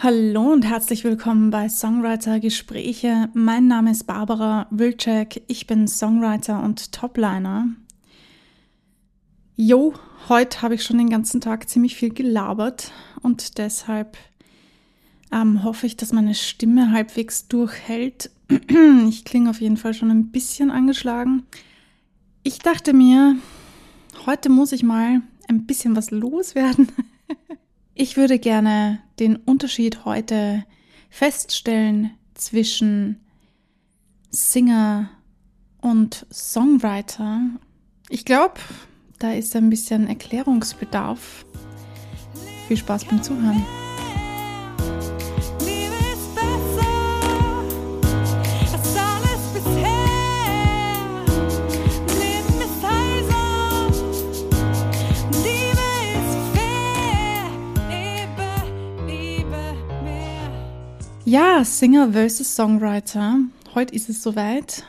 Hallo und herzlich willkommen bei Songwriter Gespräche. Mein Name ist Barbara Wilczek. Ich bin Songwriter und Topliner. Jo, heute habe ich schon den ganzen Tag ziemlich viel gelabert und deshalb ähm, hoffe ich, dass meine Stimme halbwegs durchhält. ich klinge auf jeden Fall schon ein bisschen angeschlagen. Ich dachte mir, heute muss ich mal ein bisschen was loswerden. Ich würde gerne den Unterschied heute feststellen zwischen Singer und Songwriter. Ich glaube, da ist ein bisschen Erklärungsbedarf. Viel Spaß beim Zuhören. Ja, Singer versus Songwriter. Heute ist es soweit.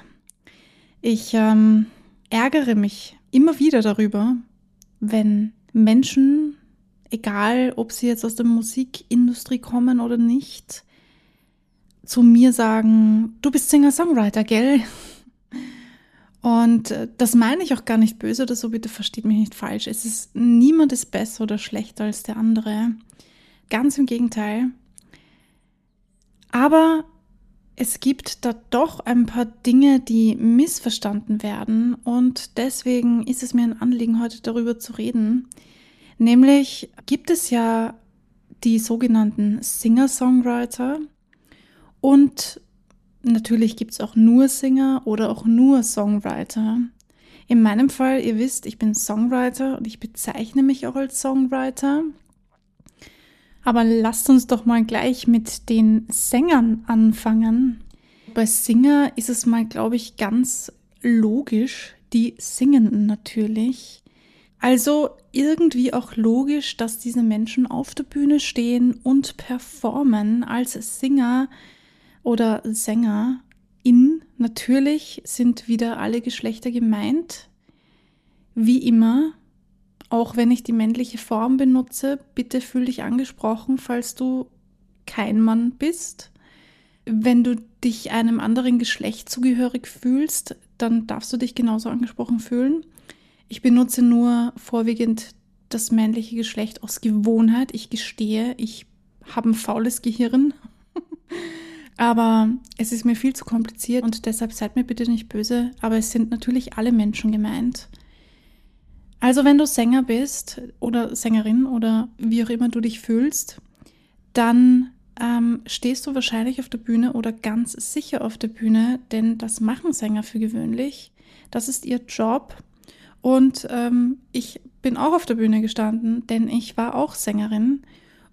Ich ähm, ärgere mich immer wieder darüber, wenn Menschen, egal ob sie jetzt aus der Musikindustrie kommen oder nicht, zu mir sagen, du bist Singer-Songwriter, gell? Und äh, das meine ich auch gar nicht böse oder so, bitte versteht mich nicht falsch. Es ist niemand ist besser oder schlechter als der andere. Ganz im Gegenteil. Aber es gibt da doch ein paar Dinge, die missverstanden werden und deswegen ist es mir ein Anliegen, heute darüber zu reden. Nämlich gibt es ja die sogenannten Singer-Songwriter und natürlich gibt es auch nur Singer oder auch nur Songwriter. In meinem Fall, ihr wisst, ich bin Songwriter und ich bezeichne mich auch als Songwriter. Aber lasst uns doch mal gleich mit den Sängern anfangen. Bei Singer ist es mal, glaube ich, ganz logisch, die Singenden natürlich. Also irgendwie auch logisch, dass diese Menschen auf der Bühne stehen und performen als Singer oder Sänger. In natürlich sind wieder alle Geschlechter gemeint. Wie immer, auch wenn ich die männliche Form benutze, bitte fühl dich angesprochen, falls du kein Mann bist. Wenn du dich einem anderen Geschlecht zugehörig fühlst, dann darfst du dich genauso angesprochen fühlen. Ich benutze nur vorwiegend das männliche Geschlecht aus Gewohnheit. Ich gestehe, ich habe ein faules Gehirn. aber es ist mir viel zu kompliziert und deshalb seid mir bitte nicht böse. Aber es sind natürlich alle Menschen gemeint. Also wenn du Sänger bist oder Sängerin oder wie auch immer du dich fühlst, dann ähm, stehst du wahrscheinlich auf der Bühne oder ganz sicher auf der Bühne, denn das machen Sänger für gewöhnlich. Das ist ihr Job. Und ähm, ich bin auch auf der Bühne gestanden, denn ich war auch Sängerin.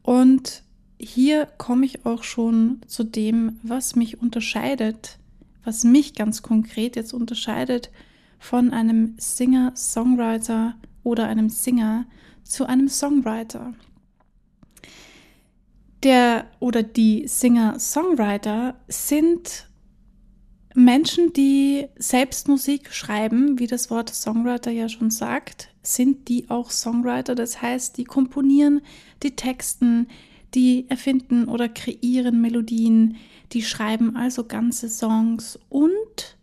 Und hier komme ich auch schon zu dem, was mich unterscheidet, was mich ganz konkret jetzt unterscheidet von einem Singer, Songwriter oder einem Singer zu einem Songwriter. Der oder die Singer, Songwriter sind Menschen, die selbst Musik schreiben, wie das Wort Songwriter ja schon sagt, sind die auch Songwriter. Das heißt, die komponieren die Texten, die erfinden oder kreieren Melodien, die schreiben also ganze Songs und,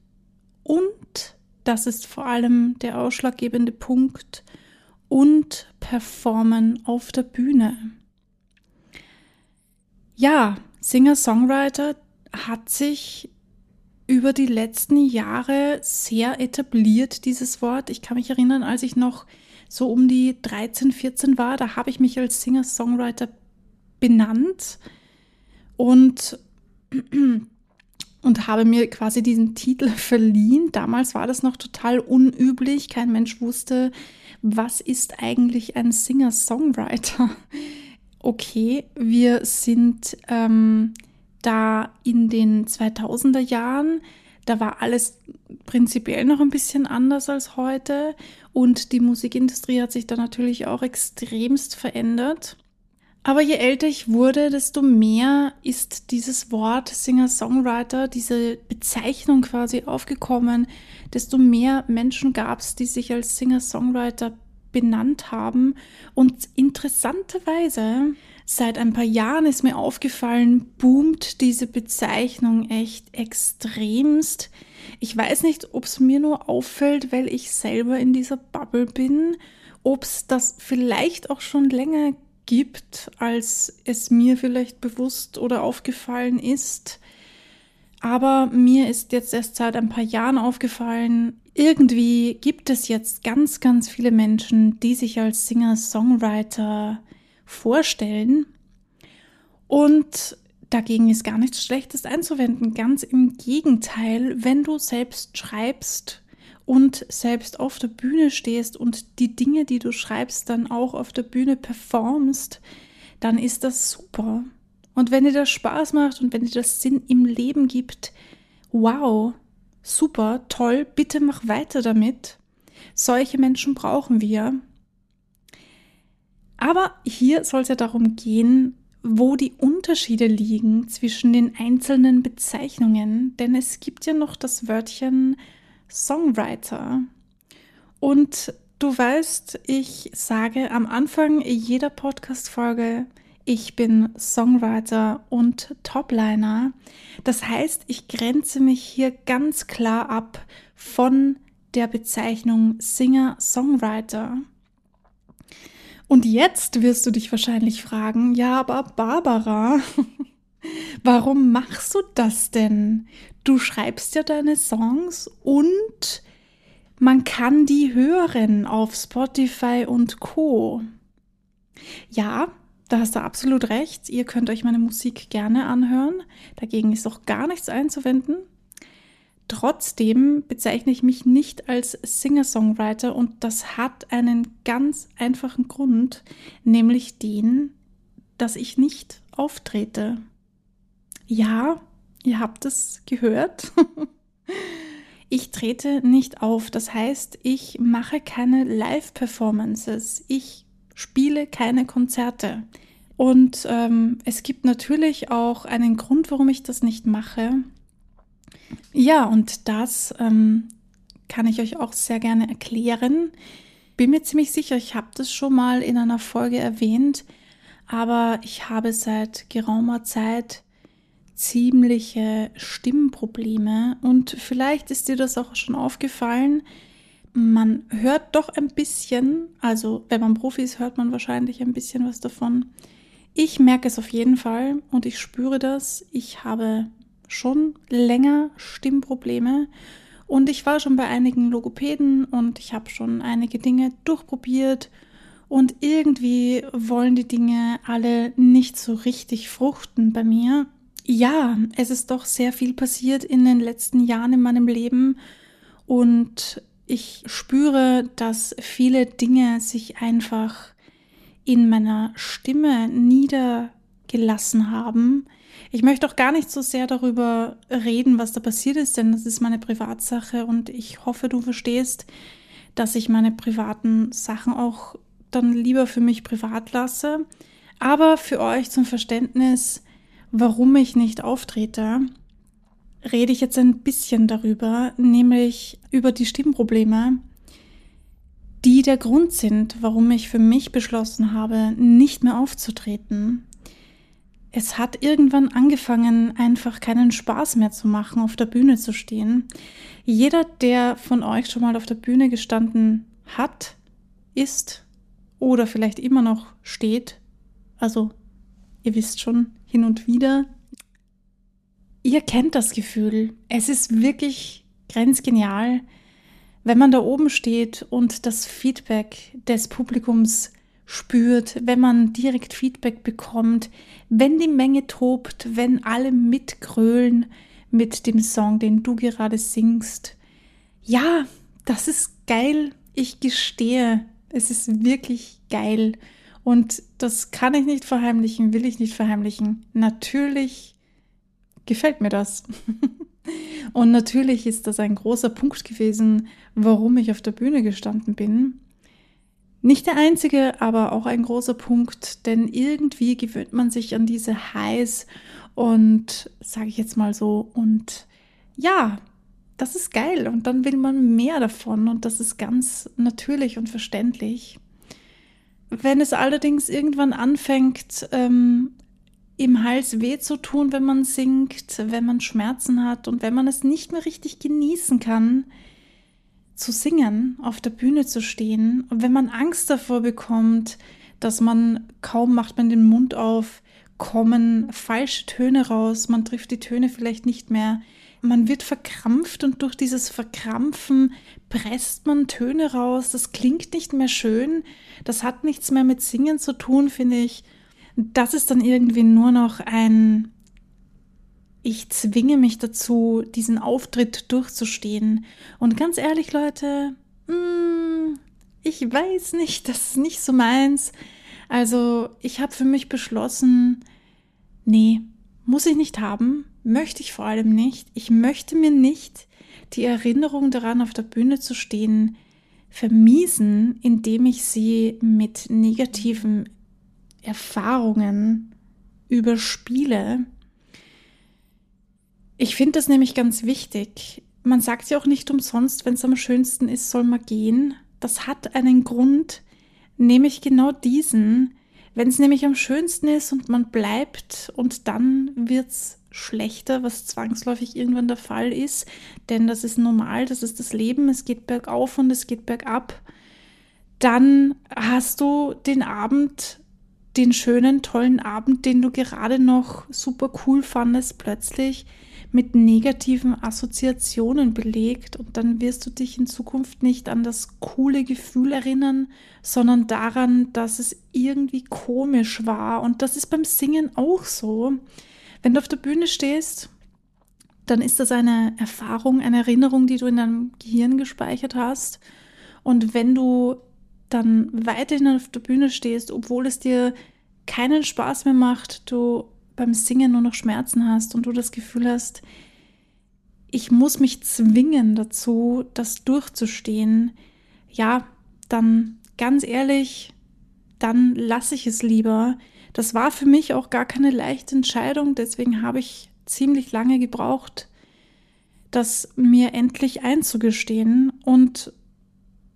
und das ist vor allem der ausschlaggebende Punkt. Und performen auf der Bühne. Ja, Singer-Songwriter hat sich über die letzten Jahre sehr etabliert, dieses Wort. Ich kann mich erinnern, als ich noch so um die 13, 14 war, da habe ich mich als Singer-Songwriter benannt und und habe mir quasi diesen Titel verliehen. Damals war das noch total unüblich. Kein Mensch wusste, was ist eigentlich ein Singer-Songwriter. Okay, wir sind ähm, da in den 2000er Jahren. Da war alles prinzipiell noch ein bisschen anders als heute und die Musikindustrie hat sich da natürlich auch extremst verändert. Aber je älter ich wurde, desto mehr ist dieses Wort Singer-Songwriter, diese Bezeichnung quasi aufgekommen, desto mehr Menschen gab es, die sich als Singer-Songwriter benannt haben. Und interessanterweise Seit ein paar Jahren ist mir aufgefallen, boomt diese Bezeichnung echt extremst. Ich weiß nicht, ob es mir nur auffällt, weil ich selber in dieser Bubble bin, ob es das vielleicht auch schon länger gibt, als es mir vielleicht bewusst oder aufgefallen ist. Aber mir ist jetzt erst seit ein paar Jahren aufgefallen, irgendwie gibt es jetzt ganz, ganz viele Menschen, die sich als Singer-Songwriter vorstellen. Und dagegen ist gar nichts Schlechtes einzuwenden. Ganz im Gegenteil, wenn du selbst schreibst und selbst auf der Bühne stehst und die Dinge, die du schreibst, dann auch auf der Bühne performst, dann ist das super. Und wenn dir das Spaß macht und wenn dir das Sinn im Leben gibt, wow, super, toll, bitte mach weiter damit. Solche Menschen brauchen wir. Aber hier soll es ja darum gehen, wo die Unterschiede liegen zwischen den einzelnen Bezeichnungen, denn es gibt ja noch das Wörtchen Songwriter. Und du weißt, ich sage am Anfang jeder Podcast-Folge, ich bin Songwriter und Topliner. Das heißt, ich grenze mich hier ganz klar ab von der Bezeichnung Singer-Songwriter. Und jetzt wirst du dich wahrscheinlich fragen, ja, aber Barbara, warum machst du das denn? Du schreibst ja deine Songs und man kann die hören auf Spotify und Co. Ja, da hast du absolut recht. Ihr könnt euch meine Musik gerne anhören. Dagegen ist auch gar nichts einzuwenden. Trotzdem bezeichne ich mich nicht als Singer-Songwriter und das hat einen ganz einfachen Grund, nämlich den, dass ich nicht auftrete. Ja, ihr habt es gehört. ich trete nicht auf. Das heißt, ich mache keine Live-Performances. Ich spiele keine Konzerte. Und ähm, es gibt natürlich auch einen Grund, warum ich das nicht mache. Ja, und das ähm, kann ich euch auch sehr gerne erklären. Bin mir ziemlich sicher, ich habe das schon mal in einer Folge erwähnt, aber ich habe seit geraumer Zeit ziemliche Stimmprobleme und vielleicht ist dir das auch schon aufgefallen. Man hört doch ein bisschen, also wenn man Profi ist, hört man wahrscheinlich ein bisschen was davon. Ich merke es auf jeden Fall und ich spüre das. Ich habe schon länger Stimmprobleme und ich war schon bei einigen Logopäden und ich habe schon einige Dinge durchprobiert und irgendwie wollen die Dinge alle nicht so richtig fruchten bei mir. Ja, es ist doch sehr viel passiert in den letzten Jahren in meinem Leben und ich spüre, dass viele Dinge sich einfach in meiner Stimme niedergelassen haben, ich möchte auch gar nicht so sehr darüber reden, was da passiert ist, denn das ist meine Privatsache und ich hoffe, du verstehst, dass ich meine privaten Sachen auch dann lieber für mich privat lasse. Aber für euch zum Verständnis, warum ich nicht auftrete, rede ich jetzt ein bisschen darüber, nämlich über die Stimmprobleme, die der Grund sind, warum ich für mich beschlossen habe, nicht mehr aufzutreten es hat irgendwann angefangen, einfach keinen Spaß mehr zu machen, auf der Bühne zu stehen. Jeder, der von euch schon mal auf der Bühne gestanden hat, ist oder vielleicht immer noch steht, also ihr wisst schon, hin und wieder, ihr kennt das Gefühl. Es ist wirklich grenzgenial, wenn man da oben steht und das Feedback des Publikums spürt, wenn man direkt Feedback bekommt, wenn die Menge tobt, wenn alle mitgrölen mit dem Song, den du gerade singst. Ja, das ist geil. Ich gestehe, es ist wirklich geil. Und das kann ich nicht verheimlichen, will ich nicht verheimlichen. Natürlich gefällt mir das. Und natürlich ist das ein großer Punkt gewesen, warum ich auf der Bühne gestanden bin. Nicht der einzige, aber auch ein großer Punkt, denn irgendwie gewöhnt man sich an diese Highs und sage ich jetzt mal so und ja, das ist geil und dann will man mehr davon und das ist ganz natürlich und verständlich. Wenn es allerdings irgendwann anfängt, ähm, im Hals weh zu tun, wenn man singt, wenn man Schmerzen hat und wenn man es nicht mehr richtig genießen kann, zu singen, auf der Bühne zu stehen und wenn man Angst davor bekommt, dass man kaum macht man den Mund auf, kommen falsche Töne raus, man trifft die Töne vielleicht nicht mehr, man wird verkrampft und durch dieses Verkrampfen presst man Töne raus, das klingt nicht mehr schön, das hat nichts mehr mit Singen zu tun, finde ich. Das ist dann irgendwie nur noch ein ich zwinge mich dazu, diesen Auftritt durchzustehen. Und ganz ehrlich, Leute, mm, ich weiß nicht, das ist nicht so meins. Also ich habe für mich beschlossen, nee, muss ich nicht haben, möchte ich vor allem nicht. Ich möchte mir nicht die Erinnerung daran, auf der Bühne zu stehen, vermiesen, indem ich sie mit negativen Erfahrungen überspiele. Ich finde das nämlich ganz wichtig. Man sagt ja auch nicht umsonst, wenn es am schönsten ist, soll man gehen. Das hat einen Grund, nämlich genau diesen. Wenn es nämlich am schönsten ist und man bleibt und dann wird es schlechter, was zwangsläufig irgendwann der Fall ist, denn das ist normal, das ist das Leben, es geht bergauf und es geht bergab, dann hast du den Abend, den schönen, tollen Abend, den du gerade noch super cool fandest, plötzlich mit negativen Assoziationen belegt und dann wirst du dich in Zukunft nicht an das coole Gefühl erinnern, sondern daran, dass es irgendwie komisch war. Und das ist beim Singen auch so. Wenn du auf der Bühne stehst, dann ist das eine Erfahrung, eine Erinnerung, die du in deinem Gehirn gespeichert hast. Und wenn du dann weiterhin auf der Bühne stehst, obwohl es dir keinen Spaß mehr macht, du beim Singen nur noch Schmerzen hast und du das Gefühl hast, ich muss mich zwingen dazu, das durchzustehen, ja, dann ganz ehrlich, dann lasse ich es lieber. Das war für mich auch gar keine leichte Entscheidung, deswegen habe ich ziemlich lange gebraucht, das mir endlich einzugestehen. Und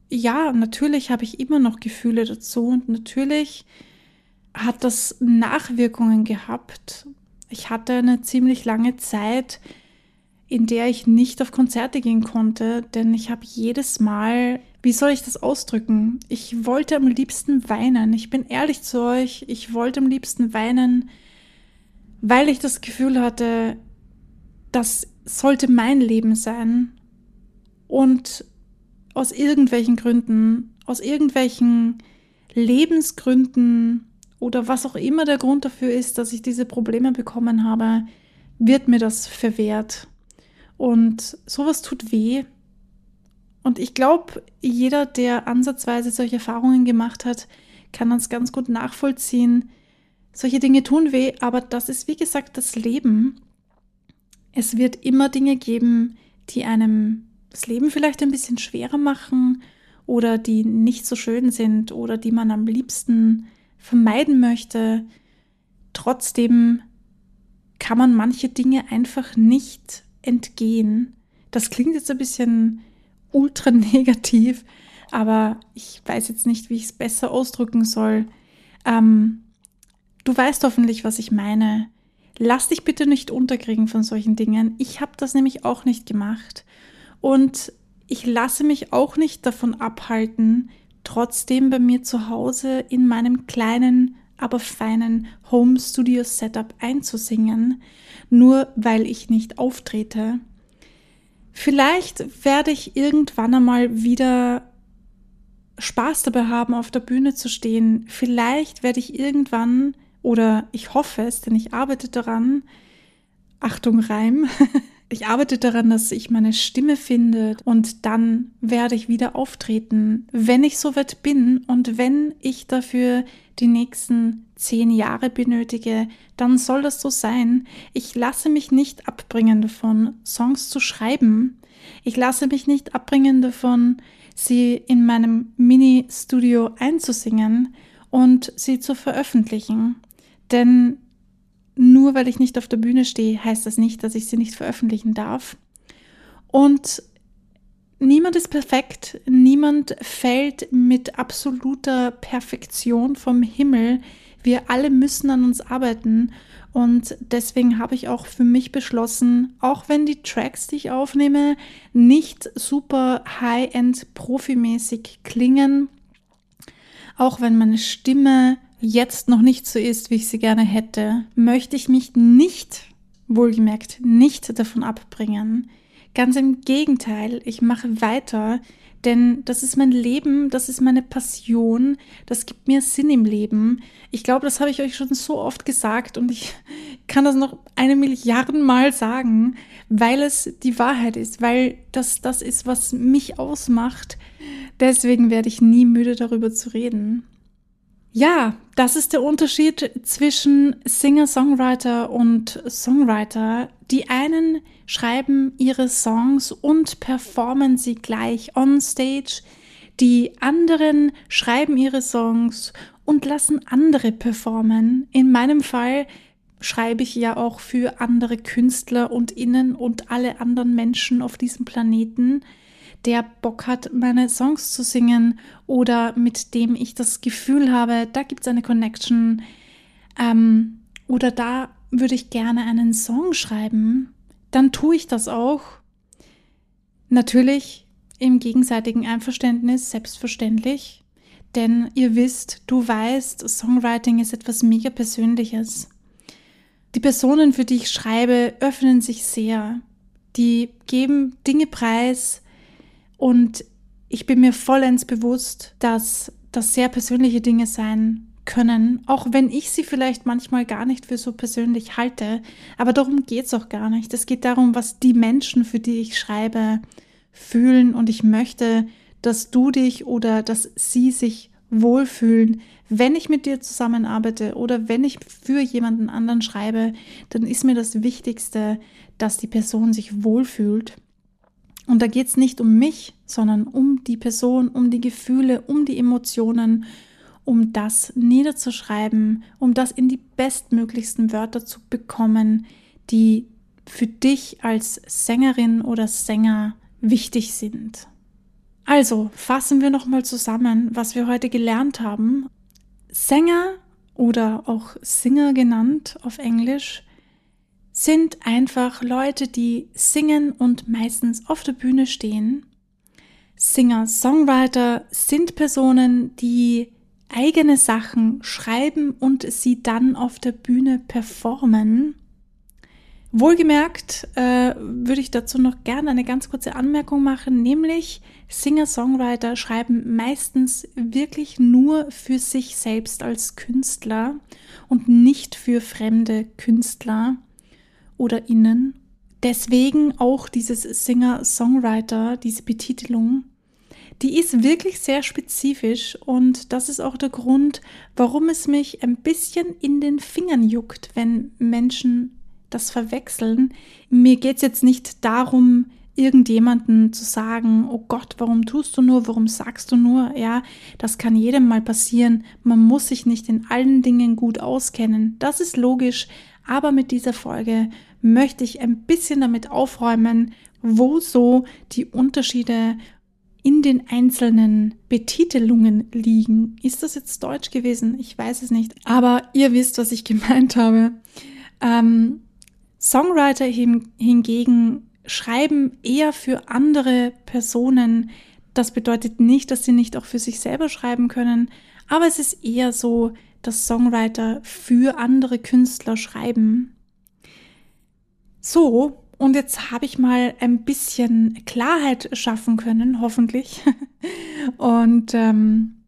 ja, natürlich habe ich immer noch Gefühle dazu und natürlich hat das Nachwirkungen gehabt. Ich hatte eine ziemlich lange Zeit, in der ich nicht auf Konzerte gehen konnte, denn ich habe jedes Mal, wie soll ich das ausdrücken? Ich wollte am liebsten weinen. Ich bin ehrlich zu euch, ich wollte am liebsten weinen, weil ich das Gefühl hatte, das sollte mein Leben sein. Und aus irgendwelchen Gründen, aus irgendwelchen Lebensgründen oder was auch immer der Grund dafür ist, dass ich diese Probleme bekommen habe, wird mir das verwehrt. Und sowas tut weh. Und ich glaube, jeder, der ansatzweise solche Erfahrungen gemacht hat, kann das ganz gut nachvollziehen. Solche Dinge tun weh, aber das ist wie gesagt das Leben. Es wird immer Dinge geben, die einem das Leben vielleicht ein bisschen schwerer machen oder die nicht so schön sind oder die man am liebsten vermeiden möchte. Trotzdem kann man manche Dinge einfach nicht entgehen. Das klingt jetzt ein bisschen ultra negativ, aber ich weiß jetzt nicht, wie ich es besser ausdrücken soll. Ähm, du weißt hoffentlich, was ich meine. Lass dich bitte nicht unterkriegen von solchen Dingen. Ich habe das nämlich auch nicht gemacht. Und ich lasse mich auch nicht davon abhalten, trotzdem bei mir zu Hause in meinem kleinen, aber feinen Home Studio Setup einzusingen, nur weil ich nicht auftrete. Vielleicht werde ich irgendwann einmal wieder Spaß dabei haben, auf der Bühne zu stehen. Vielleicht werde ich irgendwann, oder ich hoffe es, denn ich arbeite daran, Achtung Reim, Ich arbeite daran, dass ich meine Stimme finde und dann werde ich wieder auftreten, wenn ich soweit bin und wenn ich dafür die nächsten zehn Jahre benötige, dann soll das so sein. Ich lasse mich nicht abbringen davon, Songs zu schreiben. Ich lasse mich nicht abbringen davon, sie in meinem Mini-Studio einzusingen und sie zu veröffentlichen. Denn nur weil ich nicht auf der Bühne stehe, heißt das nicht, dass ich sie nicht veröffentlichen darf. Und niemand ist perfekt, niemand fällt mit absoluter Perfektion vom Himmel. Wir alle müssen an uns arbeiten und deswegen habe ich auch für mich beschlossen, auch wenn die Tracks, die ich aufnehme, nicht super high-end profimäßig klingen, auch wenn meine Stimme jetzt noch nicht so ist, wie ich sie gerne hätte, möchte ich mich nicht, wohlgemerkt, nicht davon abbringen. Ganz im Gegenteil, ich mache weiter, denn das ist mein Leben, das ist meine Passion, das gibt mir Sinn im Leben. Ich glaube, das habe ich euch schon so oft gesagt und ich kann das noch eine Milliarden Mal sagen, weil es die Wahrheit ist, weil das das ist, was mich ausmacht. Deswegen werde ich nie müde darüber zu reden. Ja, das ist der Unterschied zwischen Singer-Songwriter und Songwriter. Die einen schreiben ihre Songs und performen sie gleich on stage. Die anderen schreiben ihre Songs und lassen andere performen. In meinem Fall schreibe ich ja auch für andere Künstler und Innen und alle anderen Menschen auf diesem Planeten der Bock hat, meine Songs zu singen oder mit dem ich das Gefühl habe, da gibt es eine Connection ähm, oder da würde ich gerne einen Song schreiben, dann tue ich das auch. Natürlich im gegenseitigen Einverständnis, selbstverständlich. Denn ihr wisst, du weißt, Songwriting ist etwas mega Persönliches. Die Personen, für die ich schreibe, öffnen sich sehr. Die geben Dinge preis, und ich bin mir vollends bewusst, dass das sehr persönliche Dinge sein können, auch wenn ich sie vielleicht manchmal gar nicht für so persönlich halte. Aber darum geht es auch gar nicht. Es geht darum, was die Menschen, für die ich schreibe, fühlen. Und ich möchte, dass du dich oder dass sie sich wohlfühlen. Wenn ich mit dir zusammenarbeite oder wenn ich für jemanden anderen schreibe, dann ist mir das Wichtigste, dass die Person sich wohlfühlt. Und da geht es nicht um mich, sondern um die Person, um die Gefühle, um die Emotionen, um das niederzuschreiben, um das in die bestmöglichsten Wörter zu bekommen, die für dich als Sängerin oder Sänger wichtig sind. Also fassen wir nochmal zusammen, was wir heute gelernt haben. Sänger oder auch Singer genannt auf Englisch sind einfach Leute, die singen und meistens auf der Bühne stehen. Singer, Songwriter sind Personen, die eigene Sachen schreiben und sie dann auf der Bühne performen. Wohlgemerkt äh, würde ich dazu noch gerne eine ganz kurze Anmerkung machen, nämlich Singer-Songwriter schreiben meistens wirklich nur für sich selbst als Künstler und nicht für fremde Künstler oder innen. Deswegen auch dieses Singer-Songwriter, diese Betitelung, die ist wirklich sehr spezifisch und das ist auch der Grund, warum es mich ein bisschen in den Fingern juckt, wenn Menschen das verwechseln. Mir geht es jetzt nicht darum, irgendjemanden zu sagen, oh Gott, warum tust du nur, warum sagst du nur, ja, das kann jedem mal passieren, man muss sich nicht in allen Dingen gut auskennen, das ist logisch, aber mit dieser Folge möchte ich ein bisschen damit aufräumen, wo so die Unterschiede in den einzelnen Betitelungen liegen. Ist das jetzt Deutsch gewesen? Ich weiß es nicht. Aber ihr wisst, was ich gemeint habe. Ähm, Songwriter hingegen schreiben eher für andere Personen. Das bedeutet nicht, dass sie nicht auch für sich selber schreiben können, aber es ist eher so, dass Songwriter für andere Künstler schreiben. So, und jetzt habe ich mal ein bisschen Klarheit schaffen können, hoffentlich. Und ähm,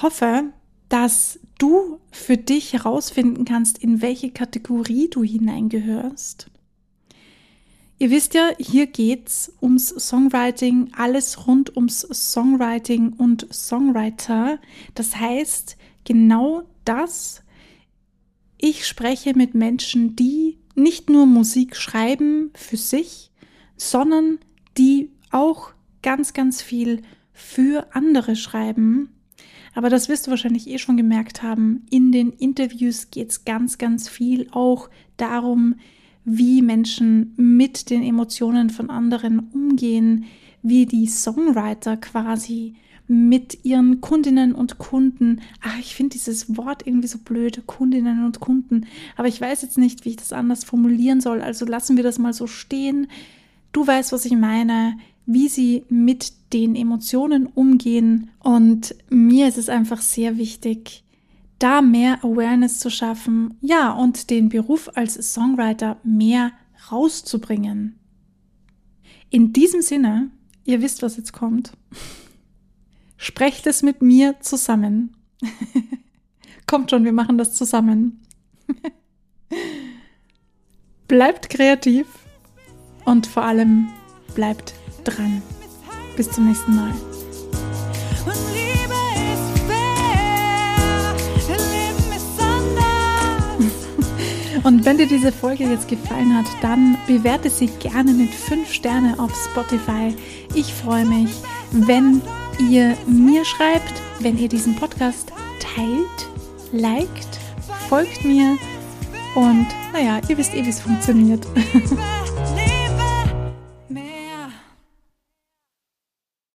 hoffe, dass du für dich herausfinden kannst, in welche Kategorie du hineingehörst. Ihr wisst ja, hier geht's ums Songwriting, alles rund ums Songwriting und Songwriter. Das heißt, genau das. Ich spreche mit Menschen, die nicht nur Musik schreiben für sich, sondern die auch ganz, ganz viel für andere schreiben. Aber das wirst du wahrscheinlich eh schon gemerkt haben. In den Interviews geht es ganz, ganz viel auch darum, wie Menschen mit den Emotionen von anderen umgehen, wie die Songwriter quasi mit ihren Kundinnen und Kunden, ach, ich finde dieses Wort irgendwie so blöd, Kundinnen und Kunden, aber ich weiß jetzt nicht, wie ich das anders formulieren soll, also lassen wir das mal so stehen. Du weißt, was ich meine, wie sie mit den Emotionen umgehen. Und mir ist es einfach sehr wichtig, da mehr Awareness zu schaffen, ja, und den Beruf als Songwriter mehr rauszubringen. In diesem Sinne, ihr wisst, was jetzt kommt. Sprecht es mit mir zusammen. Kommt schon, wir machen das zusammen. bleibt kreativ und vor allem bleibt dran. Bis zum nächsten Mal. Und wenn dir diese Folge jetzt gefallen hat, dann bewerte sie gerne mit 5 Sterne auf Spotify. Ich freue mich, wenn ihr mir schreibt, wenn ihr diesen Podcast teilt, liked, folgt mir und naja, ihr wisst eh, wie es funktioniert.